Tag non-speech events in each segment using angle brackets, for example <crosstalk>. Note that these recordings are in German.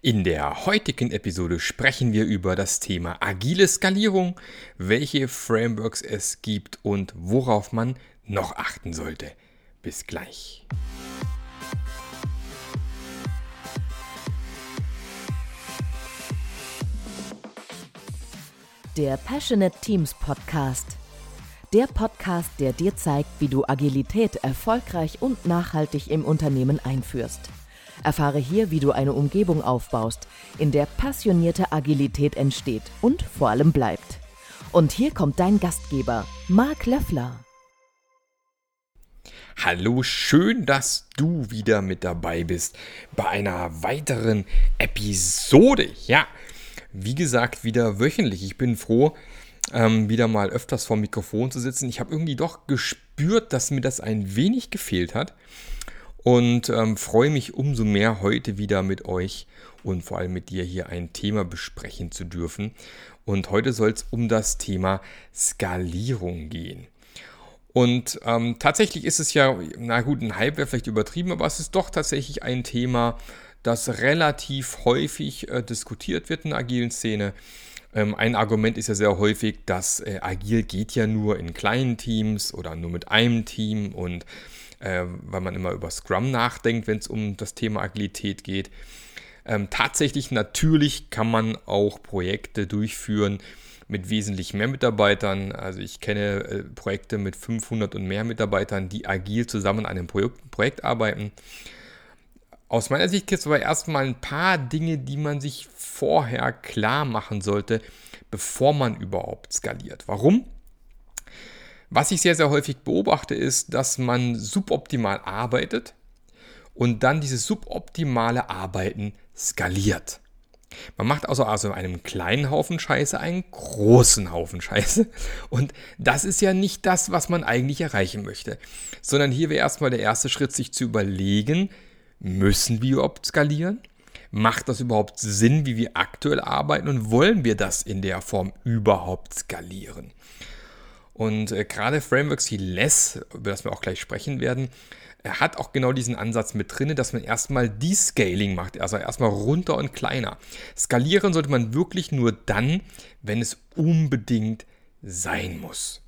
In der heutigen Episode sprechen wir über das Thema agile Skalierung, welche Frameworks es gibt und worauf man noch achten sollte. Bis gleich. Der Passionate Teams Podcast. Der Podcast, der dir zeigt, wie du Agilität erfolgreich und nachhaltig im Unternehmen einführst. Erfahre hier, wie du eine Umgebung aufbaust, in der passionierte Agilität entsteht und vor allem bleibt. Und hier kommt dein Gastgeber, Marc Löffler. Hallo, schön, dass du wieder mit dabei bist bei einer weiteren Episode. Ja, wie gesagt, wieder wöchentlich. Ich bin froh, ähm, wieder mal öfters vor Mikrofon zu sitzen. Ich habe irgendwie doch gespürt, dass mir das ein wenig gefehlt hat und ähm, freue mich umso mehr, heute wieder mit euch und vor allem mit dir hier ein Thema besprechen zu dürfen. Und heute soll es um das Thema Skalierung gehen. Und ähm, tatsächlich ist es ja, na gut, ein Hype wäre vielleicht übertrieben, aber es ist doch tatsächlich ein Thema, das relativ häufig äh, diskutiert wird in der agilen Szene. Ähm, ein Argument ist ja sehr häufig, dass äh, agil geht ja nur in kleinen Teams oder nur mit einem Team und äh, weil man immer über Scrum nachdenkt, wenn es um das Thema Agilität geht. Ähm, tatsächlich, natürlich kann man auch Projekte durchführen mit wesentlich mehr Mitarbeitern. Also ich kenne äh, Projekte mit 500 und mehr Mitarbeitern, die agil zusammen an einem Projekt, Projekt arbeiten. Aus meiner Sicht gibt es aber erstmal ein paar Dinge, die man sich vorher klar machen sollte, bevor man überhaupt skaliert. Warum? Was ich sehr, sehr häufig beobachte, ist, dass man suboptimal arbeitet und dann dieses suboptimale Arbeiten skaliert. Man macht also aus einem kleinen Haufen Scheiße einen großen Haufen Scheiße. Und das ist ja nicht das, was man eigentlich erreichen möchte. Sondern hier wäre erstmal der erste Schritt, sich zu überlegen, müssen wir überhaupt skalieren? Macht das überhaupt Sinn, wie wir aktuell arbeiten? Und wollen wir das in der Form überhaupt skalieren? Und äh, gerade Frameworks wie Less, über das wir auch gleich sprechen werden, hat auch genau diesen Ansatz mit drin, dass man erstmal Descaling macht, also erstmal runter und kleiner. Skalieren sollte man wirklich nur dann, wenn es unbedingt sein muss.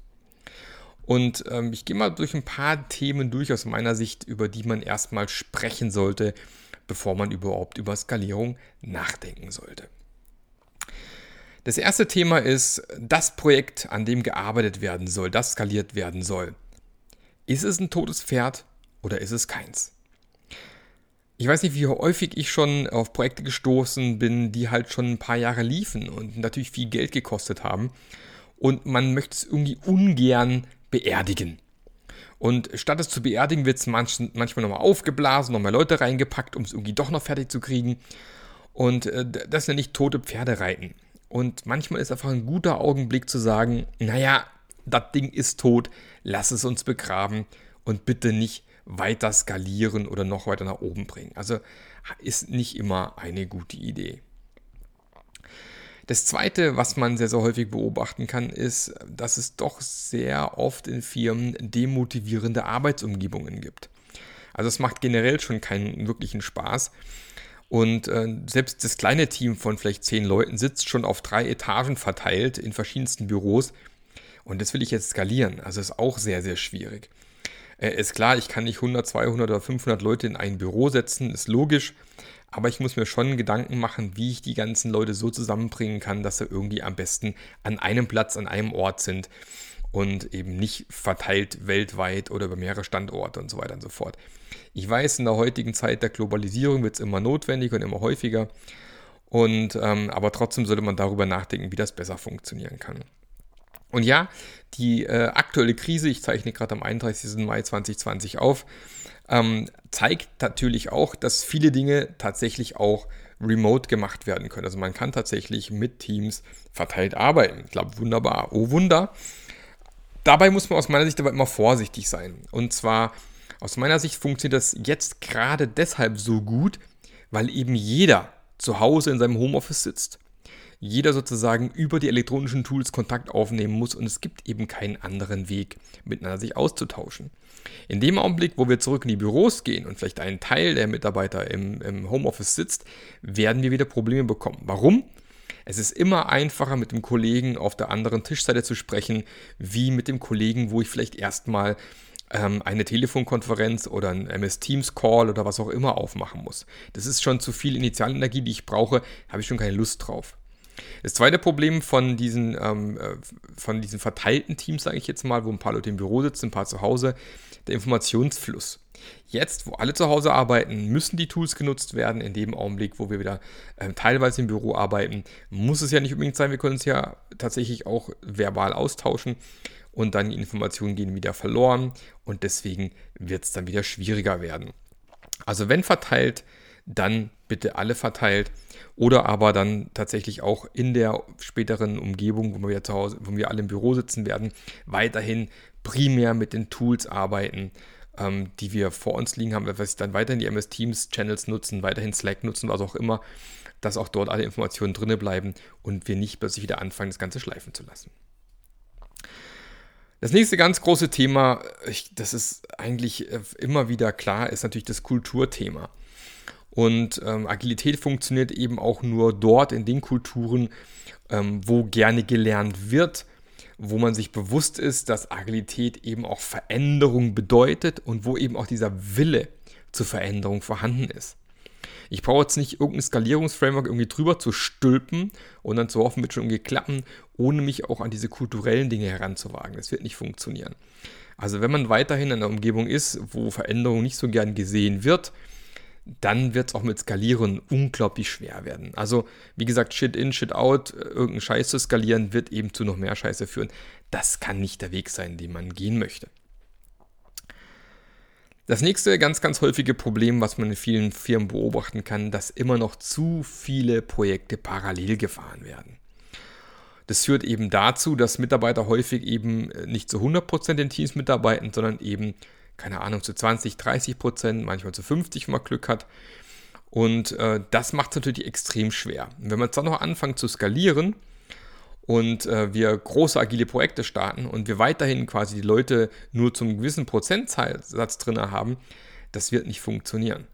Und ähm, ich gehe mal durch ein paar Themen durch aus meiner Sicht, über die man erstmal sprechen sollte, bevor man überhaupt über Skalierung nachdenken sollte. Das erste Thema ist das Projekt, an dem gearbeitet werden soll, das skaliert werden soll. Ist es ein totes Pferd oder ist es keins? Ich weiß nicht, wie häufig ich schon auf Projekte gestoßen bin, die halt schon ein paar Jahre liefen und natürlich viel Geld gekostet haben. Und man möchte es irgendwie ungern beerdigen. Und statt es zu beerdigen, wird es manchmal nochmal aufgeblasen, nochmal Leute reingepackt, um es irgendwie doch noch fertig zu kriegen. Und äh, das nenne ich tote Pferde reiten. Und manchmal ist einfach ein guter Augenblick zu sagen, naja, das Ding ist tot, lass es uns begraben und bitte nicht weiter skalieren oder noch weiter nach oben bringen. Also ist nicht immer eine gute Idee. Das Zweite, was man sehr, sehr häufig beobachten kann, ist, dass es doch sehr oft in Firmen demotivierende Arbeitsumgebungen gibt. Also es macht generell schon keinen wirklichen Spaß, und äh, selbst das kleine Team von vielleicht zehn Leuten sitzt schon auf drei Etagen verteilt in verschiedensten Büros. Und das will ich jetzt skalieren. Also ist auch sehr, sehr schwierig. Äh, ist klar, ich kann nicht 100, 200 oder 500 Leute in ein Büro setzen, ist logisch. Aber ich muss mir schon Gedanken machen, wie ich die ganzen Leute so zusammenbringen kann, dass sie irgendwie am besten an einem Platz, an einem Ort sind und eben nicht verteilt weltweit oder über mehrere Standorte und so weiter und so fort. Ich weiß, in der heutigen Zeit der Globalisierung wird es immer notwendiger und immer häufiger. Und, ähm, aber trotzdem sollte man darüber nachdenken, wie das besser funktionieren kann. Und ja, die äh, aktuelle Krise, ich zeichne gerade am 31. Mai 2020 auf, ähm, zeigt natürlich auch, dass viele Dinge tatsächlich auch remote gemacht werden können. Also man kann tatsächlich mit Teams verteilt arbeiten. Ich glaube, wunderbar. Oh Wunder. Dabei muss man aus meiner Sicht aber immer vorsichtig sein. Und zwar aus meiner Sicht funktioniert das jetzt gerade deshalb so gut, weil eben jeder zu Hause in seinem Homeoffice sitzt. jeder sozusagen über die elektronischen Tools Kontakt aufnehmen muss und es gibt eben keinen anderen Weg, miteinander sich auszutauschen. In dem Augenblick, wo wir zurück in die Büros gehen und vielleicht ein Teil der Mitarbeiter im, im Homeoffice sitzt, werden wir wieder Probleme bekommen. Warum? Es ist immer einfacher, mit dem Kollegen auf der anderen Tischseite zu sprechen, wie mit dem Kollegen, wo ich vielleicht erstmal ähm, eine Telefonkonferenz oder ein MS Teams Call oder was auch immer aufmachen muss. Das ist schon zu viel Initialenergie, die ich brauche, habe ich schon keine Lust drauf. Das zweite Problem von diesen, ähm, äh, von diesen verteilten Teams, sage ich jetzt mal, wo ein paar Leute im Büro sitzen, ein paar zu Hause, der Informationsfluss. Jetzt, wo alle zu Hause arbeiten, müssen die Tools genutzt werden. In dem Augenblick, wo wir wieder äh, teilweise im Büro arbeiten, muss es ja nicht unbedingt sein. Wir können es ja tatsächlich auch verbal austauschen und dann die Informationen gehen wieder verloren und deswegen wird es dann wieder schwieriger werden. Also wenn verteilt, dann bitte alle verteilt oder aber dann tatsächlich auch in der späteren Umgebung, wo wir zu Hause, wo wir alle im Büro sitzen werden, weiterhin primär mit den Tools arbeiten, ähm, die wir vor uns liegen haben, was dann weiterhin die MS Teams Channels nutzen, weiterhin Slack nutzen, was auch immer, dass auch dort alle Informationen drinne bleiben und wir nicht plötzlich wieder anfangen, das Ganze schleifen zu lassen. Das nächste ganz große Thema, ich, das ist eigentlich äh, immer wieder klar, ist natürlich das Kulturthema. Und ähm, Agilität funktioniert eben auch nur dort in den Kulturen, ähm, wo gerne gelernt wird, wo man sich bewusst ist, dass Agilität eben auch Veränderung bedeutet und wo eben auch dieser Wille zur Veränderung vorhanden ist. Ich brauche jetzt nicht irgendein Skalierungsframework irgendwie drüber zu stülpen und dann zu hoffen, wird schon irgendwie klappen, ohne mich auch an diese kulturellen Dinge heranzuwagen. Das wird nicht funktionieren. Also wenn man weiterhin in einer Umgebung ist, wo Veränderung nicht so gern gesehen wird, dann wird es auch mit Skalieren unglaublich schwer werden. Also, wie gesagt, Shit in, Shit out, irgendein Scheiß zu skalieren, wird eben zu noch mehr Scheiße führen. Das kann nicht der Weg sein, den man gehen möchte. Das nächste ganz, ganz häufige Problem, was man in vielen Firmen beobachten kann, dass immer noch zu viele Projekte parallel gefahren werden. Das führt eben dazu, dass Mitarbeiter häufig eben nicht zu 100% in Teams mitarbeiten, sondern eben, keine Ahnung, zu 20, 30%, manchmal zu 50, wenn man Glück hat. Und äh, das macht es natürlich extrem schwer. Und wenn man jetzt dann noch anfängt zu skalieren, und äh, wir große agile Projekte starten und wir weiterhin quasi die Leute nur zum gewissen Prozentsatz drin haben, das wird nicht funktionieren.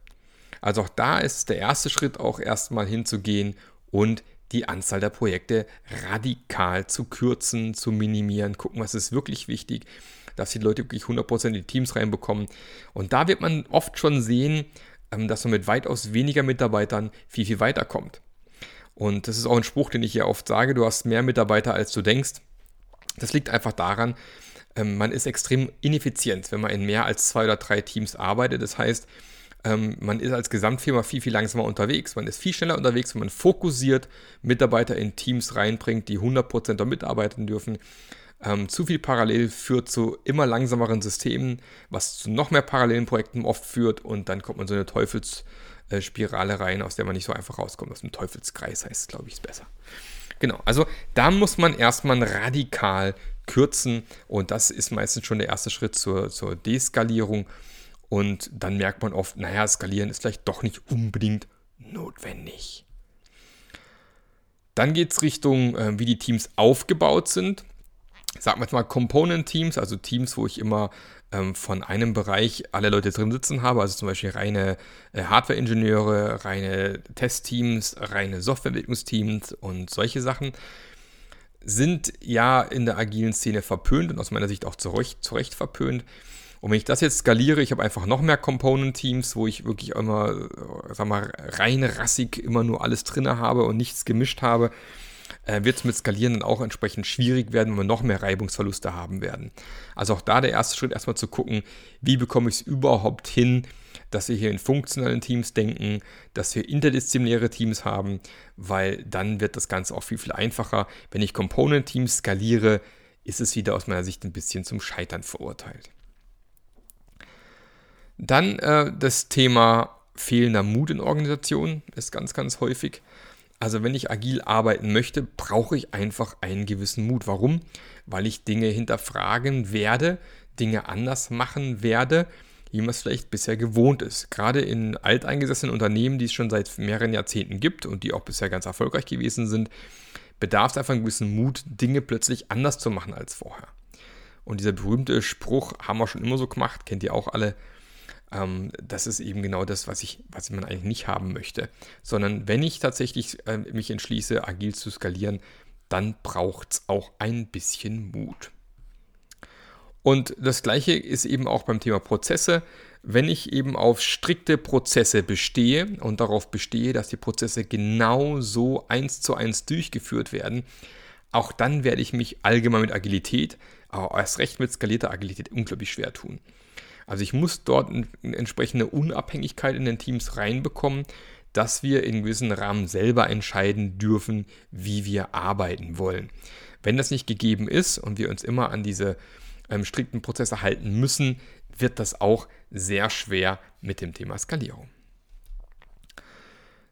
Also auch da ist der erste Schritt auch erstmal hinzugehen und die Anzahl der Projekte radikal zu kürzen, zu minimieren, gucken, was ist wirklich wichtig, dass die Leute wirklich 100% in die Teams reinbekommen. Und da wird man oft schon sehen, ähm, dass man mit weitaus weniger Mitarbeitern viel, viel weiterkommt. Und das ist auch ein Spruch, den ich hier oft sage, du hast mehr Mitarbeiter, als du denkst. Das liegt einfach daran, ähm, man ist extrem ineffizient, wenn man in mehr als zwei oder drei Teams arbeitet. Das heißt, ähm, man ist als Gesamtfirma viel, viel langsamer unterwegs. Man ist viel schneller unterwegs, wenn man fokussiert Mitarbeiter in Teams reinbringt, die 100% da mitarbeiten dürfen. Ähm, zu viel parallel führt zu immer langsameren Systemen, was zu noch mehr parallelen Projekten oft führt und dann kommt man so eine Teufels- äh, Spirale rein, aus der man nicht so einfach rauskommt. Aus dem Teufelskreis heißt es, glaube ich, ist besser. Genau, also da muss man erstmal radikal kürzen und das ist meistens schon der erste Schritt zur, zur Deskalierung. Und dann merkt man oft, naja, skalieren ist vielleicht doch nicht unbedingt notwendig. Dann geht es Richtung, äh, wie die Teams aufgebaut sind sagen wir jetzt mal Component-Teams, also Teams, wo ich immer ähm, von einem Bereich alle Leute drin sitzen habe, also zum Beispiel reine äh, Hardware-Ingenieure, reine Testteams, reine Softwareentwicklungsteams und solche Sachen, sind ja in der agilen Szene verpönt und aus meiner Sicht auch zu Recht, zu Recht verpönt. Und wenn ich das jetzt skaliere, ich habe einfach noch mehr Component-Teams, wo ich wirklich immer, äh, sag mal, rein rassig immer nur alles drin habe und nichts gemischt habe, äh, wird es mit Skalieren dann auch entsprechend schwierig werden, wenn wir noch mehr Reibungsverluste haben werden. Also auch da der erste Schritt erstmal zu gucken, wie bekomme ich es überhaupt hin, dass wir hier in funktionalen Teams denken, dass wir interdisziplinäre Teams haben, weil dann wird das Ganze auch viel, viel einfacher. Wenn ich Component-Teams skaliere, ist es wieder aus meiner Sicht ein bisschen zum Scheitern verurteilt. Dann äh, das Thema fehlender Mut in Organisationen ist ganz, ganz häufig. Also wenn ich agil arbeiten möchte, brauche ich einfach einen gewissen Mut. Warum? Weil ich Dinge hinterfragen werde, Dinge anders machen werde, wie man es vielleicht bisher gewohnt ist. Gerade in alteingesessenen Unternehmen, die es schon seit mehreren Jahrzehnten gibt und die auch bisher ganz erfolgreich gewesen sind, bedarf es einfach einen gewissen Mut, Dinge plötzlich anders zu machen als vorher. Und dieser berühmte Spruch haben wir schon immer so gemacht, kennt ihr auch alle. Ähm, das ist eben genau das, was ich, was man eigentlich nicht haben möchte. Sondern wenn ich tatsächlich äh, mich entschließe, agil zu skalieren, dann braucht es auch ein bisschen Mut. Und das gleiche ist eben auch beim Thema Prozesse. Wenn ich eben auf strikte Prozesse bestehe und darauf bestehe, dass die Prozesse genau so eins zu eins durchgeführt werden, auch dann werde ich mich allgemein mit Agilität, aber erst recht mit skalierter Agilität unglaublich schwer tun. Also ich muss dort eine entsprechende Unabhängigkeit in den Teams reinbekommen, dass wir in gewissen Rahmen selber entscheiden dürfen, wie wir arbeiten wollen. Wenn das nicht gegeben ist und wir uns immer an diese ähm, strikten Prozesse halten müssen, wird das auch sehr schwer mit dem Thema Skalierung.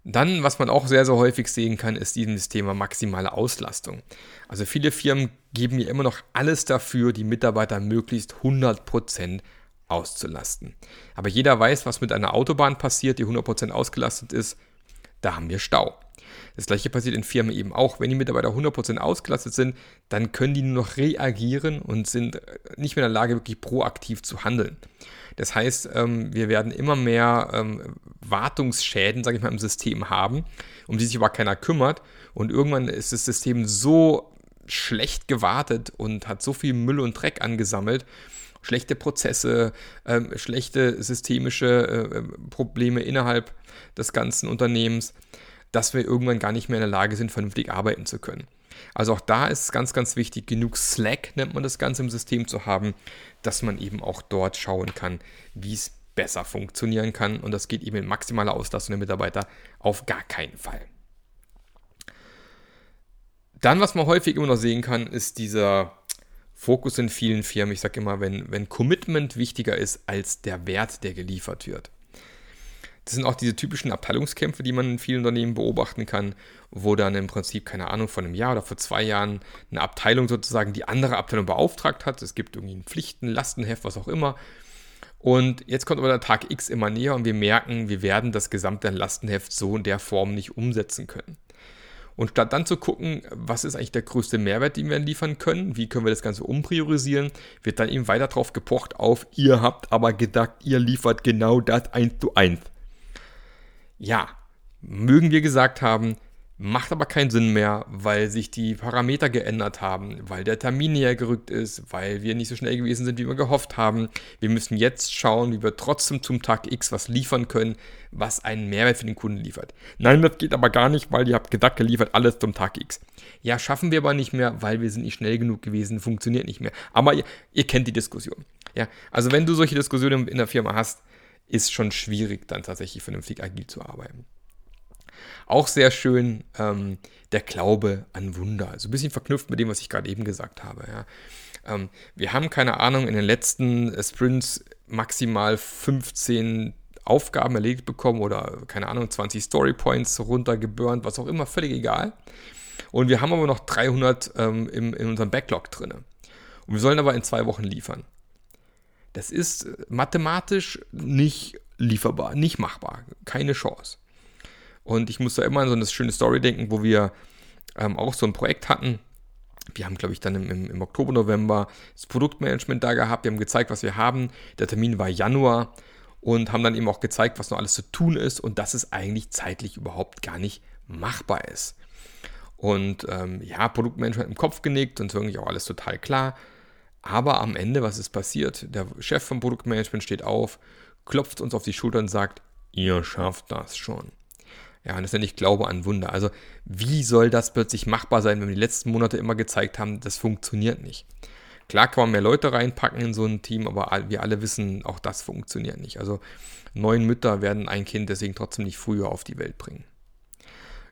Dann, was man auch sehr, sehr häufig sehen kann, ist dieses Thema maximale Auslastung. Also viele Firmen geben mir immer noch alles dafür, die Mitarbeiter möglichst 100% auszulasten. Aber jeder weiß, was mit einer Autobahn passiert, die 100% ausgelastet ist. Da haben wir Stau. Das gleiche passiert in Firmen eben auch. Wenn die Mitarbeiter 100% ausgelastet sind, dann können die nur noch reagieren und sind nicht mehr in der Lage, wirklich proaktiv zu handeln. Das heißt, ähm, wir werden immer mehr ähm, Wartungsschäden, sage ich mal, im System haben, um die sich aber keiner kümmert. Und irgendwann ist das System so schlecht gewartet und hat so viel Müll und Dreck angesammelt, schlechte Prozesse, ähm, schlechte systemische äh, Probleme innerhalb des ganzen Unternehmens, dass wir irgendwann gar nicht mehr in der Lage sind, vernünftig arbeiten zu können. Also auch da ist es ganz, ganz wichtig, genug Slack nennt man das Ganze im System zu haben, dass man eben auch dort schauen kann, wie es besser funktionieren kann. Und das geht eben in maximaler Auslastung der Mitarbeiter auf gar keinen Fall. Dann, was man häufig immer noch sehen kann, ist dieser Fokus in vielen Firmen. Ich sage immer, wenn, wenn Commitment wichtiger ist als der Wert, der geliefert wird. Das sind auch diese typischen Abteilungskämpfe, die man in vielen Unternehmen beobachten kann, wo dann im Prinzip, keine Ahnung, vor einem Jahr oder vor zwei Jahren eine Abteilung sozusagen die andere Abteilung beauftragt hat. Es gibt irgendwie ein Pflichten, Lastenheft, was auch immer. Und jetzt kommt aber der Tag X immer näher und wir merken, wir werden das gesamte Lastenheft so in der Form nicht umsetzen können. Und statt dann zu gucken, was ist eigentlich der größte Mehrwert, den wir liefern können, wie können wir das Ganze umpriorisieren, wird dann eben weiter darauf gepocht auf, ihr habt aber gedacht, ihr liefert genau das eins zu eins. Ja, mögen wir gesagt haben, macht aber keinen Sinn mehr, weil sich die Parameter geändert haben, weil der Termin näher gerückt ist, weil wir nicht so schnell gewesen sind, wie wir gehofft haben. Wir müssen jetzt schauen, wie wir trotzdem zum Tag X was liefern können, was einen Mehrwert für den Kunden liefert. Nein, das geht aber gar nicht, weil ihr habt gedacht, geliefert alles zum Tag X. Ja, schaffen wir aber nicht mehr, weil wir sind nicht schnell genug gewesen, funktioniert nicht mehr. Aber ihr, ihr kennt die Diskussion. Ja, also wenn du solche Diskussionen in der Firma hast, ist schon schwierig, dann tatsächlich vernünftig agil zu arbeiten. Auch sehr schön ähm, der Glaube an Wunder. Also ein bisschen verknüpft mit dem, was ich gerade eben gesagt habe. Ja. Ähm, wir haben keine Ahnung, in den letzten äh, Sprints maximal 15 Aufgaben erledigt bekommen oder keine Ahnung, 20 Story Points runtergeburnt, was auch immer, völlig egal. Und wir haben aber noch 300 ähm, im, in unserem Backlog drin. Und wir sollen aber in zwei Wochen liefern. Das ist mathematisch nicht lieferbar, nicht machbar, keine Chance. Und ich muss da immer an so eine schöne Story denken, wo wir ähm, auch so ein Projekt hatten. Wir haben, glaube ich, dann im, im, Oktober, November das Produktmanagement da gehabt. Wir haben gezeigt, was wir haben. Der Termin war Januar und haben dann eben auch gezeigt, was noch alles zu tun ist und dass es eigentlich zeitlich überhaupt gar nicht machbar ist. Und ähm, ja, Produktmanagement im Kopf genickt und wirklich auch alles total klar. Aber am Ende, was ist passiert? Der Chef vom Produktmanagement steht auf, klopft uns auf die Schulter und sagt, ihr schafft das schon. Ja, und das nenne ich Glaube an Wunder. Also, wie soll das plötzlich machbar sein, wenn wir die letzten Monate immer gezeigt haben, das funktioniert nicht? Klar kann man mehr Leute reinpacken in so ein Team, aber wir alle wissen, auch das funktioniert nicht. Also, neun Mütter werden ein Kind deswegen trotzdem nicht früher auf die Welt bringen.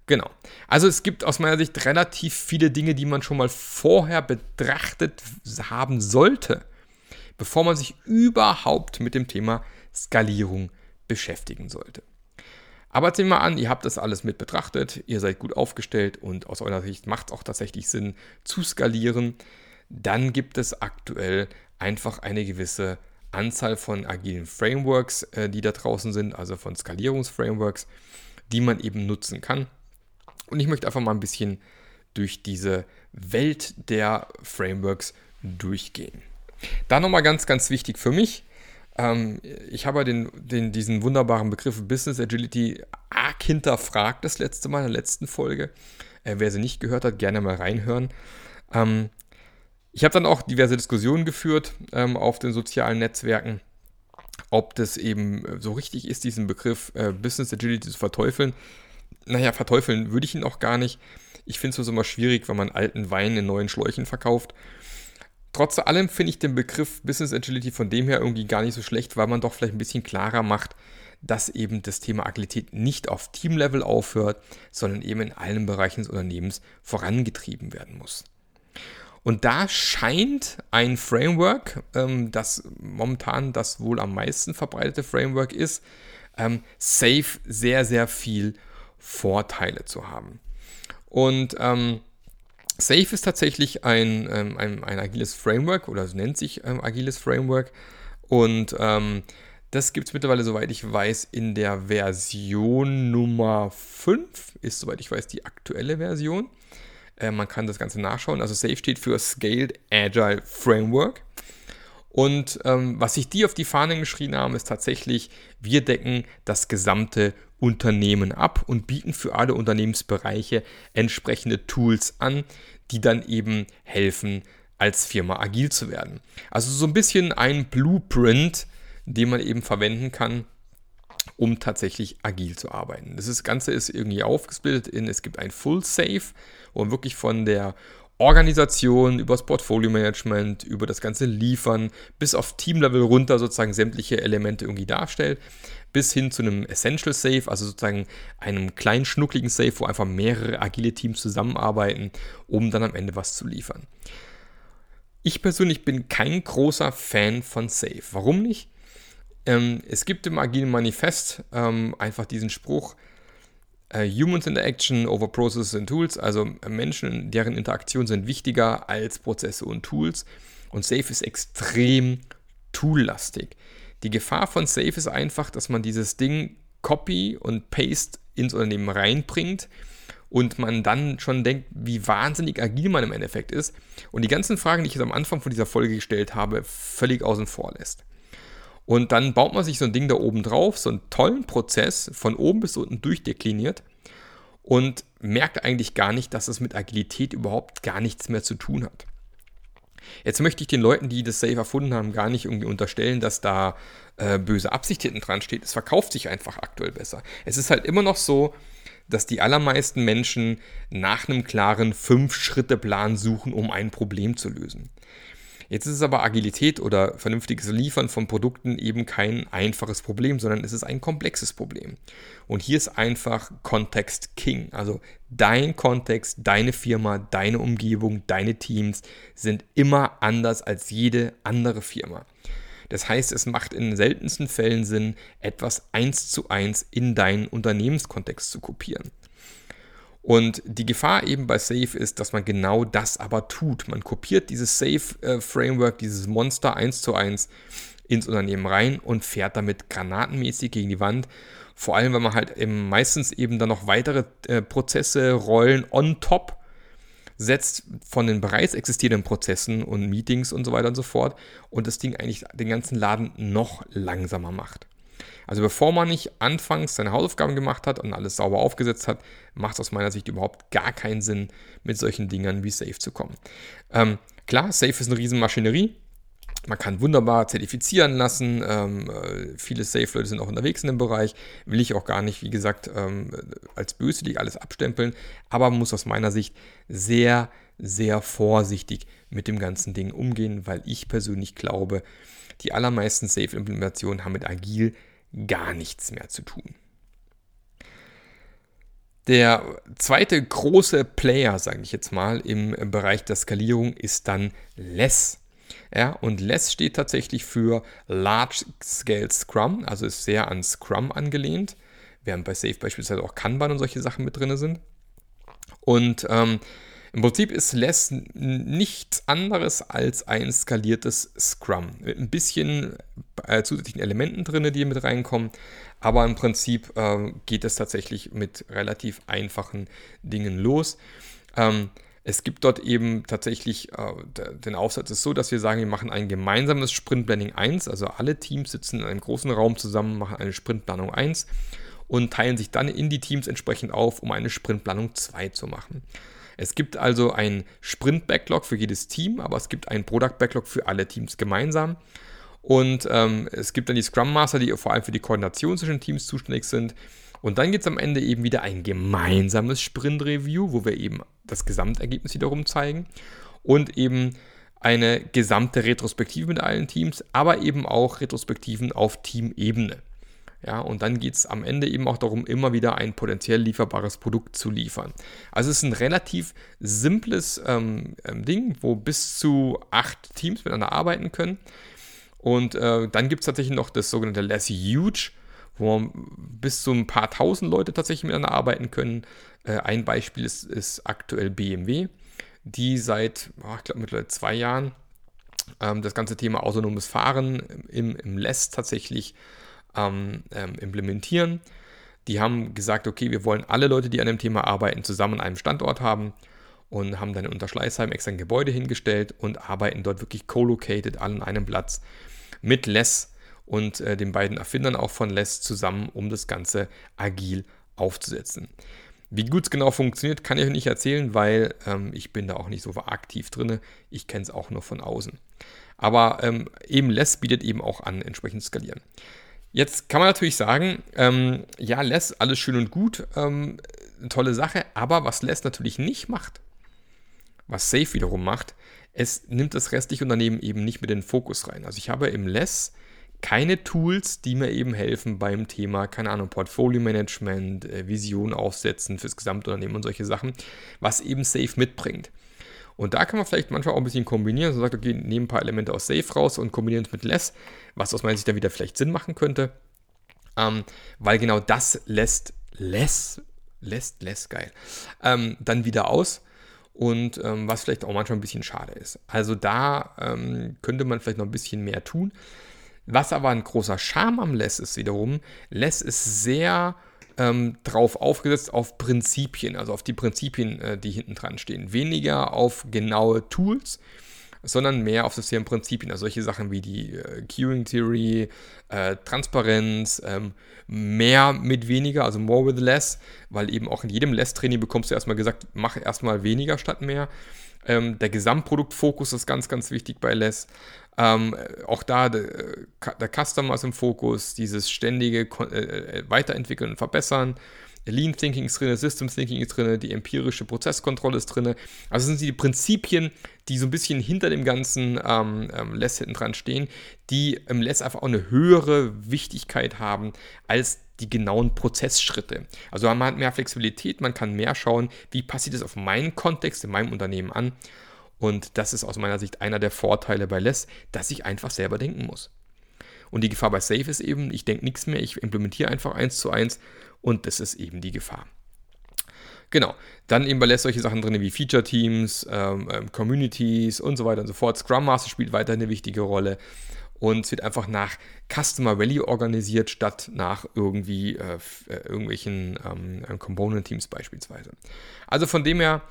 Genau. Also es gibt aus meiner Sicht relativ viele Dinge, die man schon mal vorher betrachtet haben sollte, bevor man sich überhaupt mit dem Thema Skalierung beschäftigen sollte. Aber nehmen wir an, ihr habt das alles mit betrachtet, ihr seid gut aufgestellt und aus eurer Sicht macht es auch tatsächlich Sinn zu skalieren. Dann gibt es aktuell einfach eine gewisse Anzahl von agilen Frameworks, äh, die da draußen sind, also von Skalierungsframeworks, die man eben nutzen kann. Und ich möchte einfach mal ein bisschen durch diese Welt der Frameworks durchgehen. Da nochmal ganz, ganz wichtig für mich. Ähm, ich habe den, den, diesen wunderbaren Begriff Business Agility arg hinterfragt das letzte Mal in der letzten Folge. Äh, wer sie nicht gehört hat, gerne mal reinhören. Ähm, ich habe dann auch diverse Diskussionen geführt ähm, auf den sozialen Netzwerken, ob das eben äh, so richtig ist, diesen Begriff äh, Business Agility zu verteufeln. Naja, verteufeln würde ich ihn auch gar nicht. Ich finde es immer schwierig, wenn man alten Wein in neuen Schläuchen verkauft. Trotz allem finde ich den Begriff Business Agility von dem her irgendwie gar nicht so schlecht, weil man doch vielleicht ein bisschen klarer macht, dass eben das Thema Agilität nicht auf Teamlevel aufhört, sondern eben in allen Bereichen des Unternehmens vorangetrieben werden muss. Und da scheint ein Framework, ähm, das momentan das wohl am meisten verbreitete Framework ist, ähm, Safe sehr, sehr viel Vorteile zu haben. Und ähm, Safe ist tatsächlich ein, ähm, ein, ein, agiles Framework oder es nennt sich ähm, agiles Framework. Und ähm, das gibt es mittlerweile, soweit ich weiß, in der Version Nummer 5, ist soweit ich weiß die aktuelle Version. Äh, man kann das Ganze nachschauen. Also Safe steht für Scaled Agile Framework. Und ähm, was sich die auf die Fahnen geschrieben haben, ist tatsächlich, wir decken das gesamte Unternehmen ab und bieten für alle Unternehmensbereiche entsprechende Tools an, die dann eben helfen, als Firma agil zu werden. Also so ein bisschen ein Blueprint, den man eben verwenden kann, um tatsächlich agil zu arbeiten. Das Ganze ist irgendwie aufgesplittet in, es gibt ein Full Safe, wo man wirklich von der Organisation, über das Portfolio-Management, über das ganze Liefern, bis auf Teamlevel runter sozusagen sämtliche Elemente irgendwie darstellt, bis hin zu einem Essential Safe, also sozusagen einem kleinen schnuckligen Safe, wo einfach mehrere agile Teams zusammenarbeiten, um dann am Ende was zu liefern. Ich persönlich bin kein großer Fan von Safe. Warum nicht? Ähm, es gibt im Agilen Manifest ähm, einfach diesen Spruch, Uh, Humans Interaction over Processes and Tools, also Menschen, deren Interaktion sind wichtiger als Prozesse und Tools. Und Safe ist extrem toollastig. Die Gefahr von Safe ist einfach, dass man dieses Ding Copy und Paste ins Unternehmen reinbringt und man dann schon denkt, wie wahnsinnig agil man im Endeffekt ist und die ganzen Fragen, die ich jetzt am Anfang von dieser Folge gestellt habe, völlig außen vor lässt. Und dann baut man sich so ein Ding da oben drauf, so einen tollen Prozess von oben bis unten durchdekliniert und merkt eigentlich gar nicht, dass es mit Agilität überhaupt gar nichts mehr zu tun hat. Jetzt möchte ich den Leuten, die das Safe erfunden haben, gar nicht irgendwie unterstellen, dass da äh, böse Absicht hinten dran steht. Es verkauft sich einfach aktuell besser. Es ist halt immer noch so, dass die allermeisten Menschen nach einem klaren Fünf-Schritte-Plan suchen, um ein Problem zu lösen. Jetzt ist es aber Agilität oder vernünftiges Liefern von Produkten eben kein einfaches Problem, sondern es ist ein komplexes Problem. Und hier ist einfach Kontext King. Also dein Kontext, deine Firma, deine Umgebung, deine Teams sind immer anders als jede andere Firma. Das heißt, es macht in seltensten Fällen Sinn, etwas eins zu eins in deinen Unternehmenskontext zu kopieren. Und die Gefahr eben bei Safe ist, dass man genau das aber tut. Man kopiert dieses Safe-Framework, äh, dieses Monster eins zu eins ins Unternehmen rein und fährt damit granatenmäßig gegen die Wand. Vor allem, wenn man halt eben meistens eben dann noch weitere äh, Prozesse, Rollen on top setzt von den bereits existierenden Prozessen und Meetings und so weiter und so fort und das Ding eigentlich den ganzen Laden noch langsamer macht. Also bevor man nicht anfangs seine Hausaufgaben gemacht hat und alles sauber aufgesetzt hat, macht es aus meiner Sicht überhaupt gar keinen Sinn, mit solchen Dingern wie Safe zu kommen. Ähm, klar, Safe ist eine Riesenmaschinerie. Man kann wunderbar zertifizieren lassen. Ähm, äh, viele Safe-Leute sind auch unterwegs in dem Bereich. Will ich auch gar nicht, wie gesagt, ähm, als böswillig alles abstempeln. Aber man muss aus meiner Sicht sehr, sehr vorsichtig mit dem ganzen Ding umgehen, weil ich persönlich glaube, die allermeisten Safe-Implementationen haben mit Agil gar nichts mehr zu tun. Der zweite große Player, sage ich jetzt mal, im Bereich der Skalierung ist dann Less. Ja, und Less steht tatsächlich für Large Scale Scrum, also ist sehr an Scrum angelehnt, während bei Safe beispielsweise auch Kanban und solche Sachen mit drin sind. Und ähm, Im Prinzip ist Less nichts anderes als ein skaliertes Scrum. Mit ein bisschen äh, zusätzlichen Elementen drin, die mit reinkommen. Aber im Prinzip äh, geht es tatsächlich mit relativ einfachen Dingen los. Ähm, es gibt dort eben tatsächlich, äh, den Aufsatz ist so, dass wir sagen, wir machen ein gemeinsames Sprint Planning 1. Also alle Teams sitzen in einem großen Raum zusammen, machen eine Sprintplanung 1 und teilen sich dann in die Teams entsprechend auf, um eine Sprintplanung 2 zu machen. Es gibt also ein Sprint-Backlog für jedes Team, aber es gibt ein Product-Backlog für alle Teams gemeinsam. Und ähm, es gibt dann die Scrum Master, die vor allem für die Koordination zwischen Teams zuständig sind. Und dann gibt es am Ende eben wieder ein gemeinsames Sprint-Review, wo wir eben das Gesamtergebnis wiederum zeigen. Und eben eine gesamte Retrospektive mit allen Teams, aber eben auch Retrospektiven auf Teamebene. Ja, und dann geht es am Ende eben auch darum, immer wieder ein potenziell lieferbares Produkt zu liefern. Also es ist ein relativ simples ähm, ähm Ding, wo bis zu acht Teams miteinander arbeiten können. Und äh, dann gibt es tatsächlich noch das sogenannte Less Huge, wo bis zu ein paar tausend Leute tatsächlich miteinander arbeiten können. Äh, ein Beispiel ist, ist, aktuell BMW, die seit, oh, ich glaube, mittlerweile zwei Jahren ähm, das ganze Thema autonomes Fahren im, im Less tatsächlich ähm, ähm, implementieren. Die haben gesagt, okay, wir wollen alle Leute, die an dem Thema arbeiten, zusammen an einem Standort haben und haben dann in Unterschleißheim extra ein Gebäude hingestellt und arbeiten dort wirklich co-located, an einem Platz mit Les und äh, den beiden Erfindern auch von Les zusammen, um das Ganze agil aufzusetzen. Wie gut es genau funktioniert, kann ich euch nicht erzählen, weil ähm, ich bin da auch nicht so aktiv drin. Ich kenne es auch nur von außen. Aber ähm, eben Les bietet eben auch an, entsprechend skalieren. Jetzt kann man natürlich sagen, ähm, ja, Les, alles schön und gut, ähm, tolle Sache, aber was Les natürlich nicht macht, was Safe wiederum macht, es nimmt das restliche Unternehmen eben nicht mit in den Fokus rein. Also ich habe im Less keine Tools, die mir eben helfen beim Thema, keine Ahnung, Portfolio Management, äh, Vision aufsetzen fürs Gesamtunternehmen und solche Sachen, was eben Safe mitbringt. Und da kann man vielleicht manchmal auch ein bisschen kombinieren. So sagt, okay, nehmen ein paar Elemente aus Safe raus und kombinieren es mit Less, was aus meiner Sicht dann wieder vielleicht Sinn machen könnte. Ähm, weil genau das lässt Less, lässt Less geil, ähm, dann wieder aus. Und ähm, was vielleicht auch manchmal ein bisschen schade ist. Also da ähm, könnte man vielleicht noch ein bisschen mehr tun. Was aber ein großer Charme am Less ist wiederum, Less ist sehr ähm, drauf aufgesetzt auf Prinzipien, also auf die Prinzipien, äh, die hinten dran stehen. Weniger auf genaue Tools, sondern mehr auf Systemprinzipien. Also solche Sachen wie die äh, Queuing Theory, äh, Transparenz, ähm, mehr mit weniger, also more with less, weil eben auch in jedem Less-Training bekommst du erstmal gesagt, mach erstmal weniger statt mehr. Ähm, der Gesamtproduktfokus ist ganz, ganz wichtig bei Less. Ähm, auch da der, der, Customer ist im Fokus, dieses ständige äh, Weiterentwickeln und Verbessern. Lean Thinking ist drin, Systems Thinking ist drin, die empirische Prozesskontrolle ist drin. Also sind die Prinzipien, die so ein bisschen hinter dem ganzen ähm, ähm, Less hinten dran stehen, die im Less einfach auch eine höhere Wichtigkeit haben als die genauen Prozessschritte. Also man hat mehr Flexibilität, man kann mehr schauen, wie passiert es auf meinen Kontext in meinem Unternehmen an und das ist aus meiner Sicht einer der Vorteile bei Less, dass ich einfach selber denken muss. Und die Gefahr bei Safe ist eben, ich denke nichts mehr, ich implementiere einfach eins zu eins und das ist eben die Gefahr. Genau, dann eben bei solche Sachen drin wie Feature Teams, ähm, ähm, Communities und so weiter und so fort. Scrum Master spielt weiter eine wichtige Rolle und es wird einfach nach Customer Value organisiert, statt nach irgendwie äh, äh irgendwelchen ähm, Component Teams beispielsweise. Also von dem her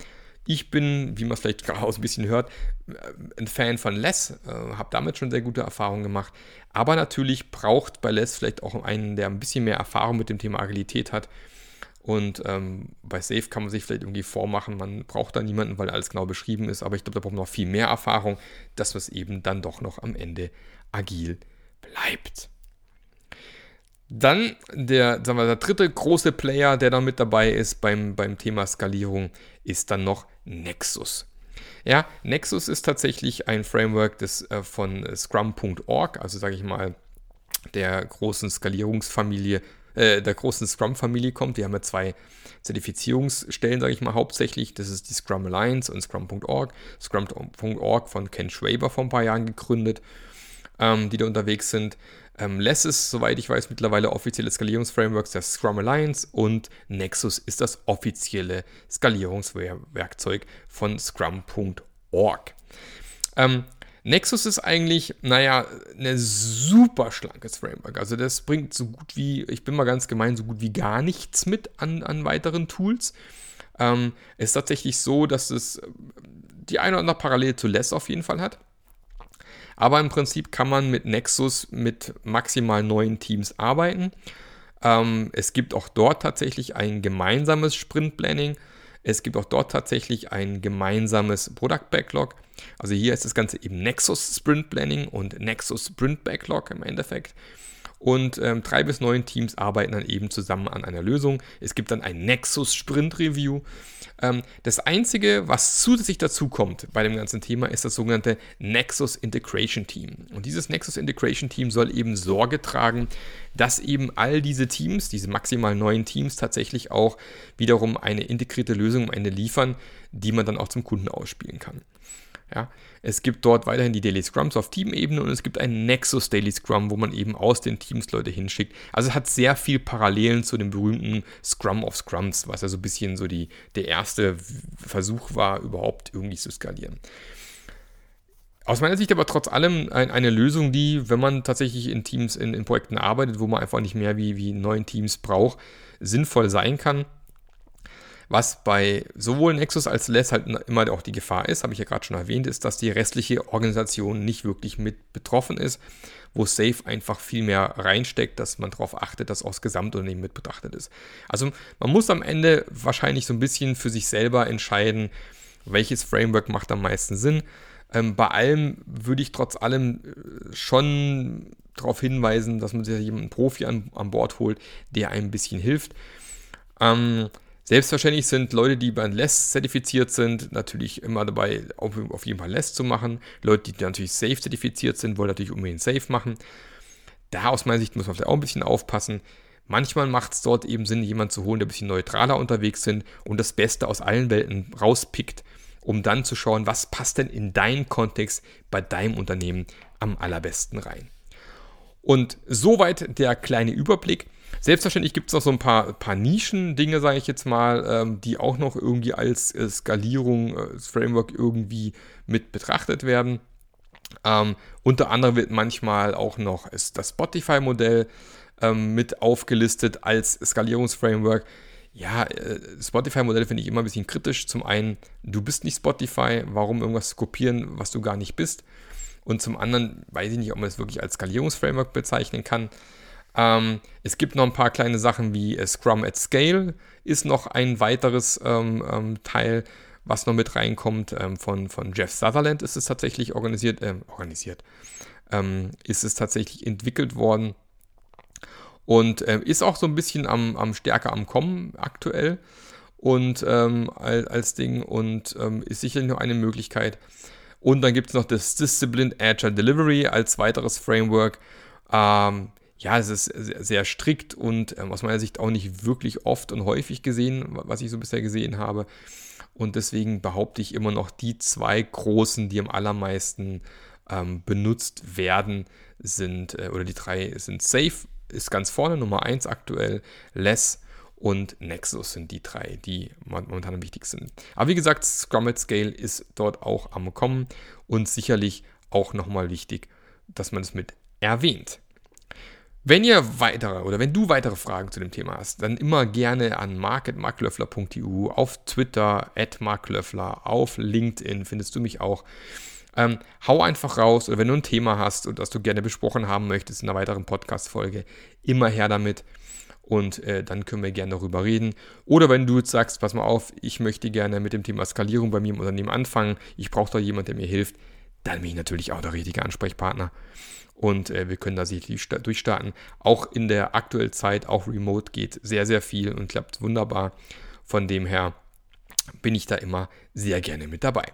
ich bin, wie man vielleicht <laughs> gerade ein bisschen hört, äh, ein Fan von Less, äh, habe damit schon sehr gute Erfahrungen gemacht. Aber natürlich braucht bei Less vielleicht auch einen, der ein bisschen mehr Erfahrung mit dem Thema Agilität hat. Und ähm, bei Safe kann man sich vielleicht irgendwie vormachen, man braucht da niemanden, weil alles genau beschrieben ist. Aber ich glaube, da braucht man noch viel mehr Erfahrung, dass es eben dann doch noch am Ende agil bleibt. Dann der, sagen wir, der dritte große Player, der da mit dabei ist beim, beim Thema Skalierung, ist dann noch Nexus. Ja, Nexus ist tatsächlich ein Framework des, äh, von Scrum.org, also sage ich mal, der großen Skalierungsfamilie, äh, der großen Scrum-Familie kommt. Die haben ja zwei Zertifizierungsstellen, sage ich mal, hauptsächlich. Das ist die Scrum Alliance und Scrum.org. Scrum.org von Ken Schwaber vor ein paar Jahren gegründet, ähm, die da unterwegs sind. Ähm, Less ist, soweit ich weiß, mittlerweile offizielles Skalierungsframework der Scrum Alliance und Nexus ist das offizielle Skalierungswerkzeug von Scrum.org. Ähm, Nexus ist eigentlich, naja, ein super schlankes Framework. Also das bringt so gut wie, ich bin mal ganz gemein, so gut wie gar nichts mit an, an weiteren Tools. Ähm, ist tatsächlich so, dass es die eine oder andere Parallele zu Less auf jeden Fall hat. Aber im Prinzip kann man mit Nexus mit maximal neun Teams arbeiten. Ähm, es gibt auch dort tatsächlich ein gemeinsames Sprint Planning. Es gibt auch dort tatsächlich ein gemeinsames Product Backlog. Also hier ist das Ganze eben Nexus Sprint Planning und Nexus Sprint Backlog im Endeffekt. Und ähm, drei bis neun Teams arbeiten dann eben zusammen an einer Lösung. Es gibt dann ein Nexus Sprint Review. Ähm, das Einzige, was zusätzlich dazu kommt bei dem ganzen Thema, ist das sogenannte Nexus Integration Team. Und dieses Nexus Integration Team soll eben Sorge tragen, dass eben all diese Teams, diese maximal neun Teams, tatsächlich auch wiederum eine integrierte Lösung am Ende liefern, die man dann auch zum Kunden ausspielen kann. Ja, es gibt dort weiterhin die Daily Scrums auf Teamebene und es gibt ein Nexus Daily Scrum, wo man eben aus den Teams Leute hinschickt. Also es hat sehr viel Parallelen zu dem berühmten Scrum of Scrums, was ja so ein bisschen so die, der erste Versuch war, überhaupt irgendwie zu skalieren. Aus meiner Sicht aber trotz allem ein, eine Lösung, die, wenn man tatsächlich in Teams, in, in Projekten arbeitet, wo man einfach nicht mehr wie, wie neun Teams braucht, sinnvoll sein kann. Was bei sowohl Nexus als Less halt immer auch die Gefahr ist, habe ich ja gerade schon erwähnt, ist, dass die restliche Organisation nicht wirklich mit betroffen ist, wo Safe einfach viel mehr reinsteckt, dass man darauf achtet, dass auch das Gesamtunternehmen mit betrachtet ist. Also man muss am Ende wahrscheinlich so ein bisschen für sich selber entscheiden, welches Framework macht am meisten Sinn. Ähm, bei allem würde ich trotz allem äh, schon darauf hinweisen, dass man sich jemanden Profi an, an Bord holt, der einem ein bisschen hilft. Ähm, Selbstverständlich sind Leute, die bei Less zertifiziert sind, natürlich immer dabei, auf, jeden Fall Less zu machen. Leute, die natürlich Safe zertifiziert sind, wollen natürlich unbedingt Safe machen. Da aus meiner Sicht muss man vielleicht auch ein bisschen aufpassen. Manchmal macht es dort eben Sinn, jemanden zu holen, der ein bisschen neutraler unterwegs sind und das Beste aus allen Welten rauspickt, um dann zu schauen, was passt denn in deinen Kontext bei deinem Unternehmen am allerbesten rein. Und soweit der kleine Überblick. Selbstverständlich gibt es noch so ein paar, paar Nischen-Dinge, sage ich jetzt mal, ähm, die auch noch irgendwie als äh, Skalierung, äh, Framework irgendwie mit betrachtet werden. Ähm, unter anderem wird manchmal auch noch ist das Spotify-Modell ähm, mit aufgelistet als Skalierungsframework. Ja, äh, Spotify-Modell finde ich immer ein bisschen kritisch. Zum einen, du bist nicht Spotify, warum irgendwas kopieren, was du gar nicht bist? Und zum anderen weiß ich nicht, ob man es wirklich als Skalierungsframework bezeichnen kann. Ähm, es gibt noch ein paar kleine Sachen wie äh, Scrum at Scale ist noch ein weiteres ähm, ähm, Teil, was noch mit reinkommt. Ähm, von, von Jeff Sutherland ist es tatsächlich organisiert, äh, organisiert, ähm, ist es tatsächlich entwickelt worden und äh, ist auch so ein bisschen am, am stärker am Kommen aktuell und ähm, als, als, Ding und ist sicherlich noch eine Möglichkeit. Und dann gibt es noch das Disciplined Agile Delivery als weiteres Framework. Ähm, ja, es ist sehr strikt und ähm, aus meiner Sicht auch nicht wirklich oft und häufig gesehen, was ich so bisher gesehen habe. Und deswegen behaupte ich immer noch, die zwei großen, die am allermeisten ähm, benutzt werden, sind, äh, oder die drei sind Safe, ist ganz vorne, Nummer 1 aktuell, Less und Nexus sind die drei, die momentan am wichtigsten sind. Aber wie gesagt, Scrum at Scale ist dort auch am Kommen und sicherlich auch nochmal wichtig, dass man es mit erwähnt. Wenn ihr weitere oder wenn du weitere Fragen zu dem Thema hast, dann immer gerne an marketmarklöffler.eu, auf Twitter, at marklöffler, auf LinkedIn findest du mich auch. Ähm, hau einfach raus oder wenn du ein Thema hast und das du gerne besprochen haben möchtest in einer weiteren Podcast-Folge, immer her damit und äh, dann können wir gerne darüber reden. Oder wenn du jetzt sagst, pass mal auf, ich möchte gerne mit dem Thema Skalierung bei mir im Unternehmen anfangen, ich brauche da jemanden, der mir hilft, dann bin ich natürlich auch der richtige Ansprechpartner und äh, wir können da sicherlich durchstarten. Auch in der aktuellen Zeit, auch remote geht sehr, sehr viel und klappt wunderbar. Von dem her bin ich da immer sehr gerne mit dabei.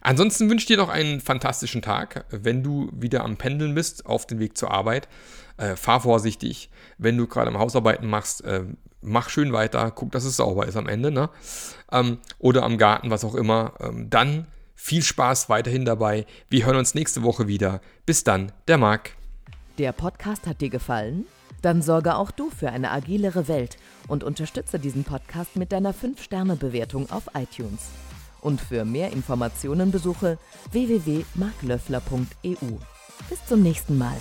Ansonsten wünsche ich dir noch einen fantastischen Tag. Wenn du wieder am Pendeln bist, auf dem Weg zur Arbeit, äh, fahr vorsichtig. Wenn du gerade am Hausarbeiten machst, äh, mach schön weiter, guck, dass es sauber ist am Ende. Ne? Ähm, oder am Garten, was auch immer. Ähm, dann viel Spaß weiterhin dabei. Wir hören uns nächste Woche wieder. Bis dann, der Marc. Der Podcast hat dir gefallen? Dann sorge auch du für eine agilere Welt und unterstütze diesen Podcast mit deiner 5-Sterne-Bewertung auf iTunes. Und für mehr Informationen besuche www.marklöffler.eu. Bis zum nächsten Mal.